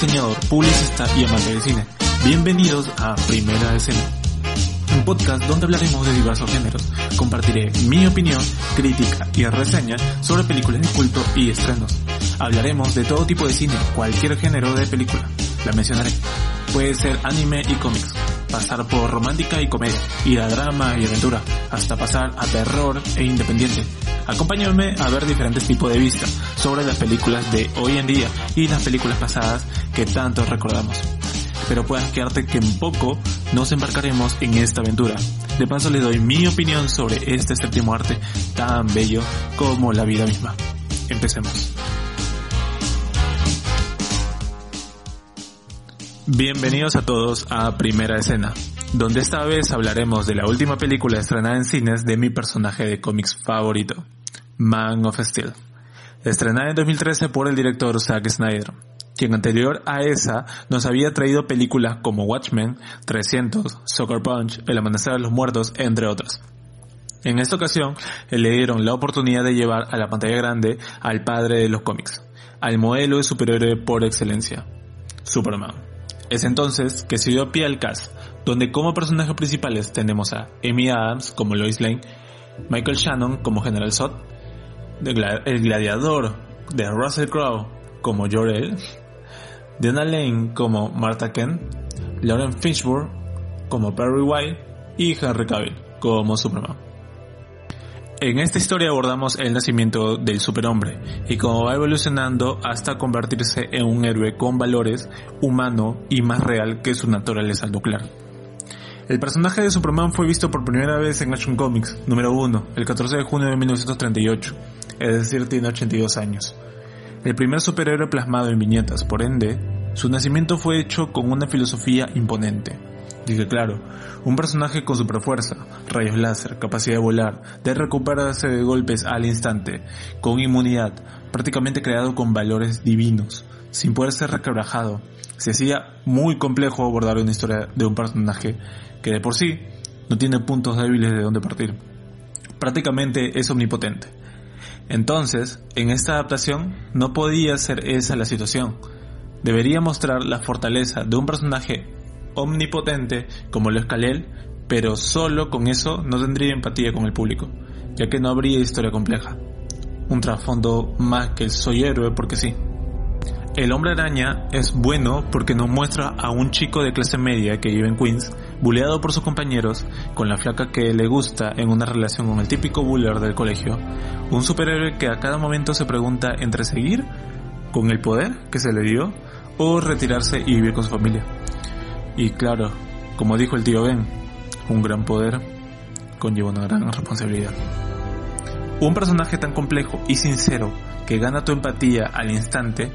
diseñador, publicista y amante de cine. Bienvenidos a Primera Escena, un podcast donde hablaremos de diversos géneros. Compartiré mi opinión, crítica y reseña sobre películas de culto y estrenos. Hablaremos de todo tipo de cine, cualquier género de película. La mencionaré. Puede ser anime y cómics, pasar por romántica y comedia, ir a drama y aventura, hasta pasar a terror e independiente. Acompáñame a ver diferentes tipos de vista sobre las películas de hoy en día y las películas pasadas que tanto recordamos. Pero puedas quedarte que en poco nos embarcaremos en esta aventura. De paso les doy mi opinión sobre este séptimo arte tan bello como la vida misma. Empecemos. Bienvenidos a todos a Primera Escena, donde esta vez hablaremos de la última película estrenada en cines de mi personaje de cómics favorito, Man of Steel, estrenada en 2013 por el director Zack Snyder, quien anterior a esa nos había traído películas como Watchmen, 300, Soccer Punch, El Amanecer de los Muertos, entre otras. En esta ocasión le dieron la oportunidad de llevar a la pantalla grande al padre de los cómics, al modelo de superhéroe por excelencia, Superman. Es entonces que se dio pie al cast, donde como personajes principales tenemos a Amy Adams como Lois Lane, Michael Shannon como General Zod, el gladiador de Russell Crowe como Jor-El, Diana Lane como Martha Kent, Lauren Fishburne como Perry White y Henry Cavill como Superman. En esta historia abordamos el nacimiento del superhombre y cómo va evolucionando hasta convertirse en un héroe con valores, humano y más real que su naturaleza nuclear. El personaje de Superman fue visto por primera vez en Action Comics número 1 el 14 de junio de 1938, es decir, tiene 82 años. El primer superhéroe plasmado en viñetas, por ende, su nacimiento fue hecho con una filosofía imponente, Dice claro, un personaje con superfuerza, rayos láser, capacidad de volar, de recuperarse de golpes al instante, con inmunidad, prácticamente creado con valores divinos, sin poder ser requebrajado. Se hacía muy complejo abordar una historia de un personaje que de por sí no tiene puntos débiles de donde partir. Prácticamente es omnipotente. Entonces, en esta adaptación no podía ser esa la situación. Debería mostrar la fortaleza de un personaje omnipotente como lo es Kalel, pero solo con eso no tendría empatía con el público, ya que no habría historia compleja. Un trasfondo más que el soy héroe porque sí. El hombre araña es bueno porque nos muestra a un chico de clase media que vive en Queens, buleado por sus compañeros, con la flaca que le gusta en una relación con el típico buller del colegio, un superhéroe que a cada momento se pregunta entre seguir con el poder que se le dio o retirarse y vivir con su familia. Y claro, como dijo el tío Ben, un gran poder conlleva una gran responsabilidad. Un personaje tan complejo y sincero que gana tu empatía al instante,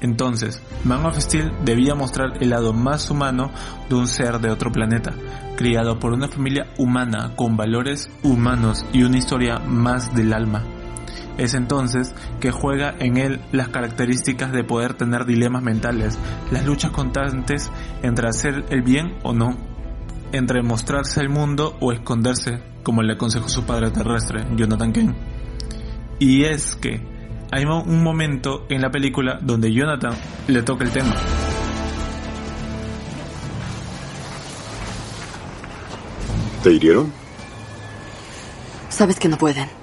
entonces Man of Steel debía mostrar el lado más humano de un ser de otro planeta, criado por una familia humana con valores humanos y una historia más del alma. Es entonces que juega en él las características de poder tener dilemas mentales, las luchas constantes entre hacer el bien o no, entre mostrarse al mundo o esconderse, como le aconsejó su padre terrestre, Jonathan Kent. Y es que hay un momento en la película donde Jonathan le toca el tema. ¿Te hirieron? Sabes que no pueden.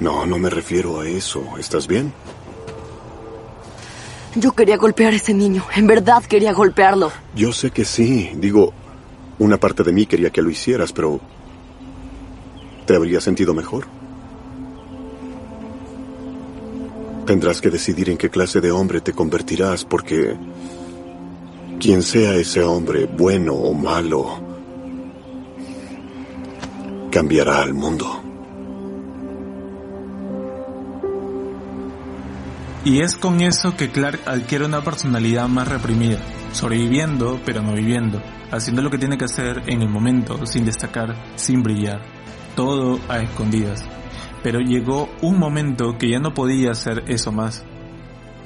No, no me refiero a eso. ¿Estás bien? Yo quería golpear a ese niño. En verdad quería golpearlo. Yo sé que sí. Digo, una parte de mí quería que lo hicieras, pero... ¿Te habría sentido mejor? Tendrás que decidir en qué clase de hombre te convertirás porque... Quien sea ese hombre, bueno o malo, cambiará al mundo. Y es con eso que Clark adquiere una personalidad más reprimida, sobreviviendo pero no viviendo, haciendo lo que tiene que hacer en el momento, sin destacar, sin brillar, todo a escondidas. Pero llegó un momento que ya no podía hacer eso más.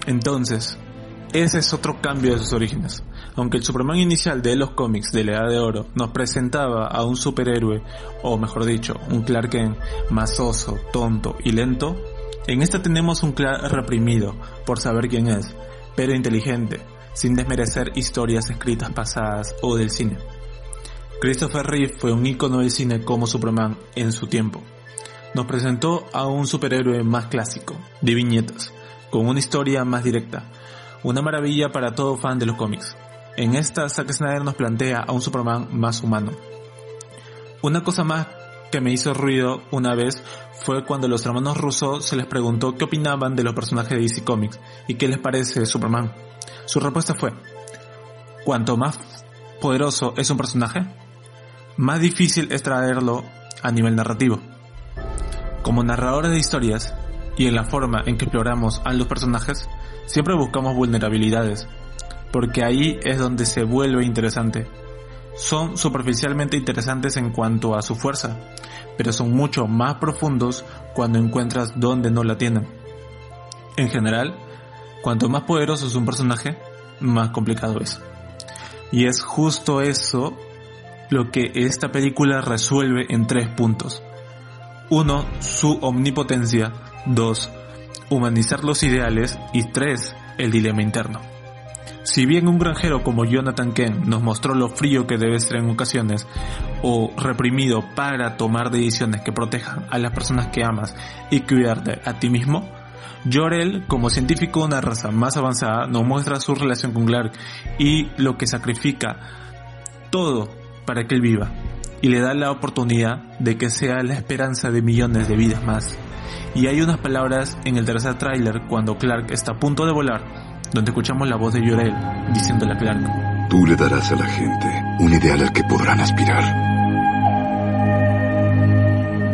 Entonces, ese es otro cambio de sus orígenes. Aunque el Superman inicial de los cómics de la Edad de Oro nos presentaba a un superhéroe, o mejor dicho, un Clark Kent masoso, tonto y lento, en esta tenemos un Clark reprimido por saber quién es, pero inteligente, sin desmerecer historias escritas pasadas o del cine. Christopher Reeve fue un ícono del cine como Superman en su tiempo. Nos presentó a un superhéroe más clásico, de viñetas, con una historia más directa, una maravilla para todo fan de los cómics. En esta, Zack Snyder nos plantea a un Superman más humano. Una cosa más que me hizo ruido una vez fue cuando los hermanos Russo se les preguntó qué opinaban de los personajes de DC Comics y qué les parece Superman. Su respuesta fue, cuanto más poderoso es un personaje, más difícil es traerlo a nivel narrativo. Como narradores de historias y en la forma en que exploramos a los personajes, siempre buscamos vulnerabilidades, porque ahí es donde se vuelve interesante. Son superficialmente interesantes en cuanto a su fuerza, pero son mucho más profundos cuando encuentras donde no la tienen. En general, cuanto más poderoso es un personaje, más complicado es. Y es justo eso lo que esta película resuelve en tres puntos. Uno, su omnipotencia. Dos, humanizar los ideales. Y tres, el dilema interno. Si bien un granjero como Jonathan Kent nos mostró lo frío que debe ser en ocasiones, o reprimido para tomar decisiones que protejan a las personas que amas y cuidarte a ti mismo, Jorel, como científico de una raza más avanzada, nos muestra su relación con Clark y lo que sacrifica todo para que él viva, y le da la oportunidad de que sea la esperanza de millones de vidas más. Y hay unas palabras en el tercer tráiler cuando Clark está a punto de volar donde escuchamos la voz de Llorel diciéndole a Clark. Tú le darás a la gente un ideal al que podrán aspirar.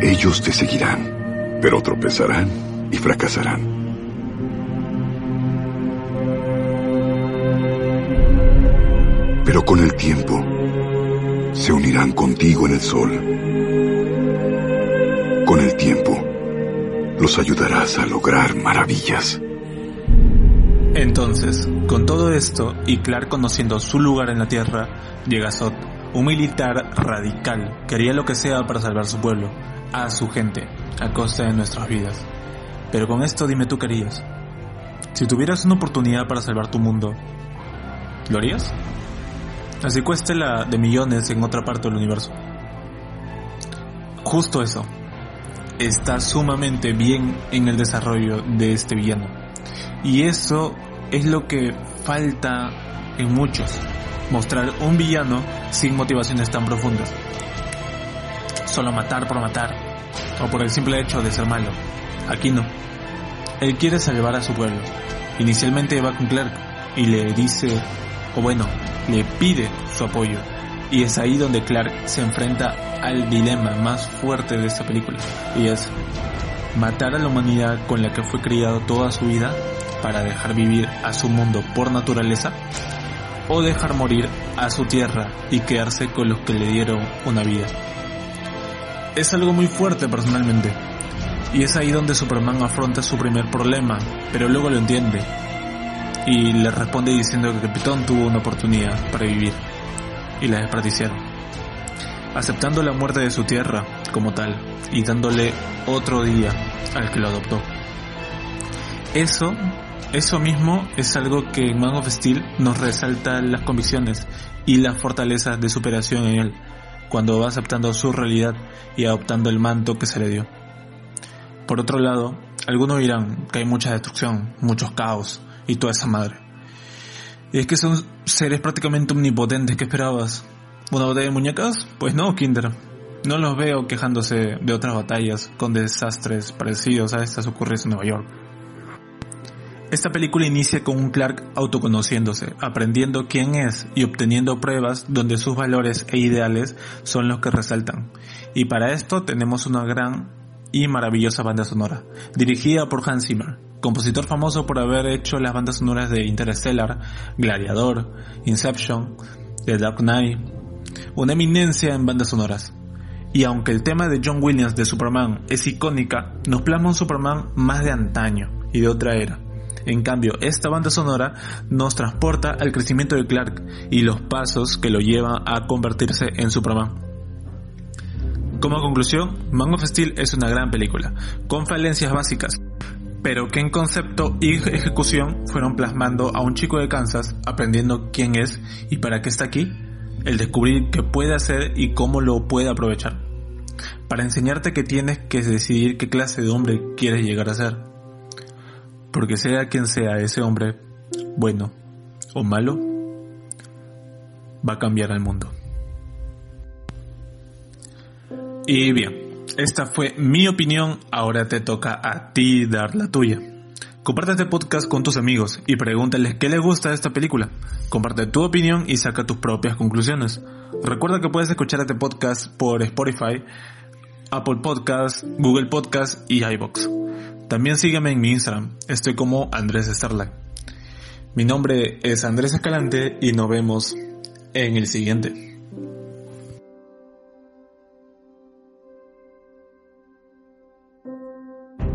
Ellos te seguirán, pero tropezarán y fracasarán. Pero con el tiempo, se unirán contigo en el sol. Con el tiempo, los ayudarás a lograr maravillas. Entonces, con todo esto y Clark conociendo su lugar en la Tierra, llega Zod, un militar radical que haría lo que sea para salvar su pueblo, a su gente, a costa de nuestras vidas. Pero con esto dime tú qué harías. Si tuvieras una oportunidad para salvar tu mundo, ¿lo harías? Así cueste la de millones en otra parte del universo. Justo eso. Está sumamente bien en el desarrollo de este villano. Y eso es lo que falta en muchos. Mostrar un villano sin motivaciones tan profundas. Solo matar por matar. O por el simple hecho de ser malo. Aquí no. Él quiere salvar a su pueblo. Inicialmente va con Clark y le dice, o bueno, le pide su apoyo. Y es ahí donde Clark se enfrenta al dilema más fuerte de esta película. Y es matar a la humanidad con la que fue criado toda su vida para dejar vivir a su mundo por naturaleza o dejar morir a su tierra y quedarse con los que le dieron una vida. Es algo muy fuerte personalmente. Y es ahí donde Superman afronta su primer problema, pero luego lo entiende. Y le responde diciendo que Capitán tuvo una oportunidad para vivir. Y la desperdiciaron. Aceptando la muerte de su tierra como tal y dándole otro día al que lo adoptó. Eso eso mismo es algo que en Man of Steel nos resalta las convicciones y la fortaleza de superación en él, cuando va aceptando su realidad y adoptando el manto que se le dio. Por otro lado, algunos dirán que hay mucha destrucción, muchos caos y toda esa madre. Y es que son seres prácticamente omnipotentes que esperabas. ¿Una batalla de muñecas? Pues no, Kinder. No los veo quejándose de otras batallas con desastres parecidos a estas ocurridas en Nueva York. Esta película inicia con un Clark autoconociéndose, aprendiendo quién es y obteniendo pruebas donde sus valores e ideales son los que resaltan. Y para esto tenemos una gran y maravillosa banda sonora, dirigida por Hans Zimmer, compositor famoso por haber hecho las bandas sonoras de Interstellar, Gladiador, Inception, The Dark Knight, una eminencia en bandas sonoras. Y aunque el tema de John Williams de Superman es icónica, nos plasma un Superman más de antaño y de otra era en cambio, esta banda sonora nos transporta al crecimiento de Clark y los pasos que lo llevan a convertirse en Superman. Como conclusión, Man of Steel es una gran película, con falencias básicas, pero que en concepto y ejecución fueron plasmando a un chico de Kansas aprendiendo quién es y para qué está aquí, el descubrir qué puede hacer y cómo lo puede aprovechar, para enseñarte que tienes que decidir qué clase de hombre quieres llegar a ser, porque sea quien sea ese hombre, bueno o malo, va a cambiar el mundo. Y bien, esta fue mi opinión, ahora te toca a ti dar la tuya. Comparte este podcast con tus amigos y pregúntales qué les gusta de esta película. Comparte tu opinión y saca tus propias conclusiones. Recuerda que puedes escuchar este podcast por Spotify, Apple Podcasts, Google Podcasts y iBox. También sígueme en mi Instagram, estoy como Andrés Starlight. Mi nombre es Andrés Escalante y nos vemos en el siguiente.